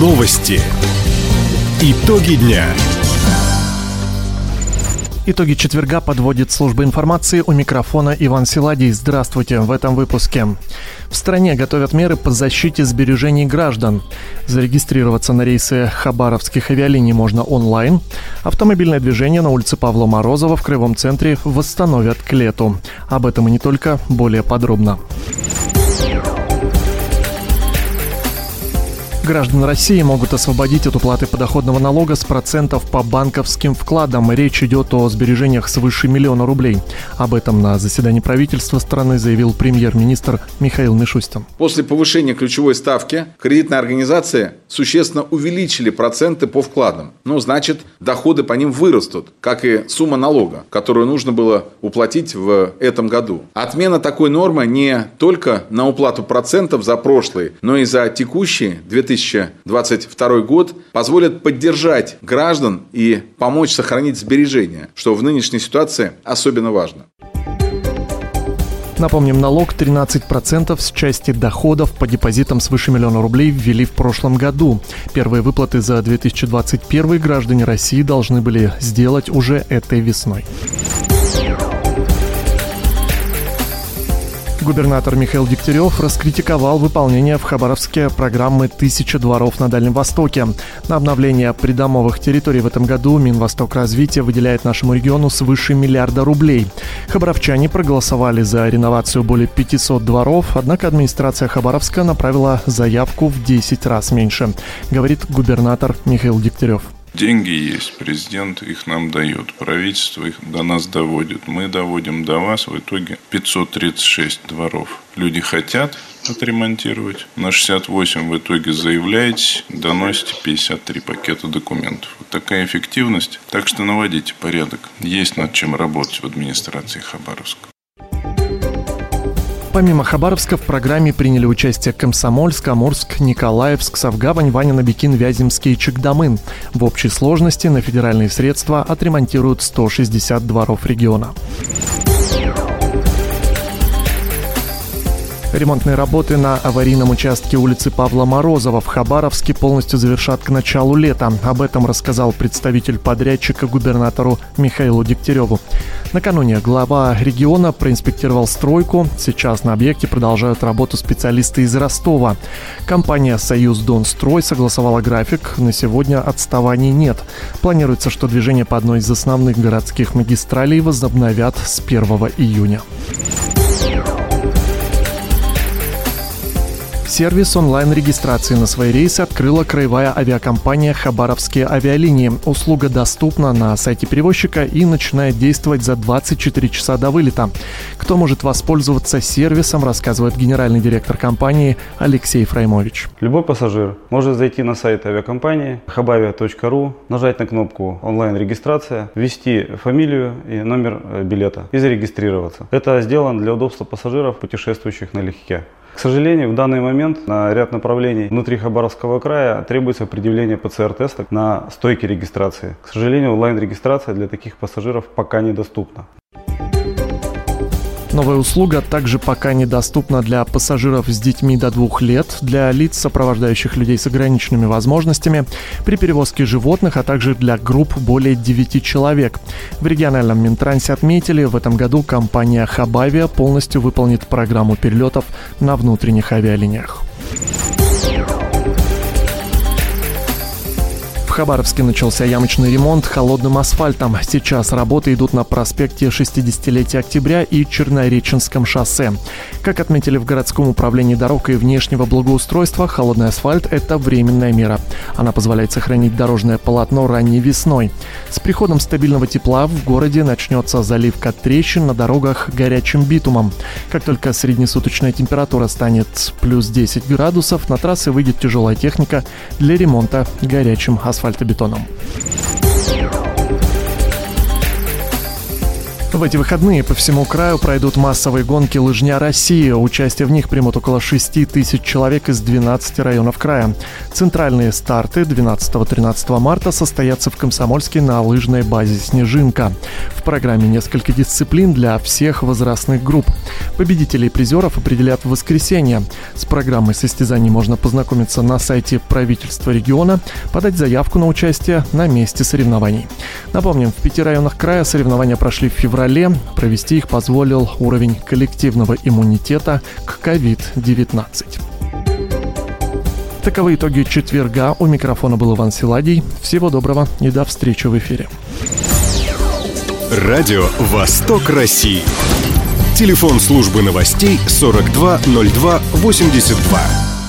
Новости. Итоги дня. Итоги четверга подводит служба информации у микрофона Иван Силадий. Здравствуйте в этом выпуске. В стране готовят меры по защите сбережений граждан. Зарегистрироваться на рейсы хабаровских авиалиний можно онлайн. Автомобильное движение на улице Павла Морозова в Кривом центре восстановят к лету. Об этом и не только, более подробно. Граждан России могут освободить от уплаты подоходного налога с процентов по банковским вкладам. Речь идет о сбережениях свыше миллиона рублей. Об этом на заседании правительства страны заявил премьер-министр Михаил Мишустин. После повышения ключевой ставки кредитные организации существенно увеличили проценты по вкладам. Ну, значит, доходы по ним вырастут, как и сумма налога, которую нужно было уплатить в этом году. Отмена такой нормы не только на уплату процентов за прошлый, но и за текущий 2000 2022 год позволят поддержать граждан и помочь сохранить сбережения, что в нынешней ситуации особенно важно. Напомним, налог 13% с части доходов по депозитам свыше миллиона рублей ввели в прошлом году. Первые выплаты за 2021 граждане России должны были сделать уже этой весной. Губернатор Михаил Дегтярев раскритиковал выполнение в Хабаровске программы «Тысяча дворов на Дальнем Востоке». На обновление придомовых территорий в этом году Минвосток развития выделяет нашему региону свыше миллиарда рублей. Хабаровчане проголосовали за реновацию более 500 дворов, однако администрация Хабаровска направила заявку в 10 раз меньше, говорит губернатор Михаил Дегтярев. Деньги есть, президент их нам дает, правительство их до нас доводит. Мы доводим до вас в итоге 536 дворов. Люди хотят отремонтировать. На 68 в итоге заявляете, доносите 53 пакета документов. Вот такая эффективность. Так что наводите порядок. Есть над чем работать в администрации Хабаровска. Помимо Хабаровска в программе приняли участие Комсомольск, Амурск, Николаевск, Савгавань, Ванина, Бикин, Вяземский и Чекдамын. В общей сложности на федеральные средства отремонтируют 160 дворов региона. Ремонтные работы на аварийном участке улицы Павла Морозова в Хабаровске полностью завершат к началу лета. Об этом рассказал представитель подрядчика губернатору Михаилу Дегтяреву. Накануне глава региона проинспектировал стройку. Сейчас на объекте продолжают работу специалисты из Ростова. Компания «Союз Донстрой» согласовала график. На сегодня отставаний нет. Планируется, что движение по одной из основных городских магистралей возобновят с 1 июня. Сервис онлайн-регистрации на свои рейсы открыла краевая авиакомпания «Хабаровские авиалинии». Услуга доступна на сайте перевозчика и начинает действовать за 24 часа до вылета. Кто может воспользоваться сервисом, рассказывает генеральный директор компании Алексей Фраймович. Любой пассажир может зайти на сайт авиакомпании habavia.ru, нажать на кнопку онлайн-регистрация, ввести фамилию и номер э, билета и зарегистрироваться. Это сделано для удобства пассажиров, путешествующих налегке. К сожалению, в данный момент на ряд направлений внутри Хабаровского края требуется предъявление ПЦР-теста на стойке регистрации. К сожалению, онлайн-регистрация для таких пассажиров пока недоступна. Новая услуга также пока недоступна для пассажиров с детьми до двух лет, для лиц, сопровождающих людей с ограниченными возможностями, при перевозке животных, а также для групп более 9 человек. В региональном Минтрансе отметили, в этом году компания Хабавия полностью выполнит программу перелетов на внутренних авиалиниях. В Хабаровске начался ямочный ремонт холодным асфальтом. Сейчас работы идут на проспекте 60-летия октября и Чернореченском шоссе. Как отметили в городском управлении дорог и внешнего благоустройства, холодный асфальт – это временная мера. Она позволяет сохранить дорожное полотно ранней весной. С приходом стабильного тепла в городе начнется заливка трещин на дорогах горячим битумом. Как только среднесуточная температура станет плюс 10 градусов, на трассы выйдет тяжелая техника для ремонта горячим асфальтом асфальтобетоном. В эти выходные по всему краю пройдут массовые гонки «Лыжня России». Участие в них примут около 6 тысяч человек из 12 районов края. Центральные старты 12-13 марта состоятся в Комсомольске на лыжной базе «Снежинка». В программе несколько дисциплин для всех возрастных групп. Победителей и призеров определят в воскресенье. С программой состязаний можно познакомиться на сайте правительства региона, подать заявку на участие на месте соревнований. Напомним, в пяти районах края соревнования прошли в феврале феврале. Провести их позволил уровень коллективного иммунитета к COVID-19. Таковы итоги четверга. У микрофона был Иван Силадий. Всего доброго и до встречи в эфире. Радио «Восток России». Телефон службы новостей 420282.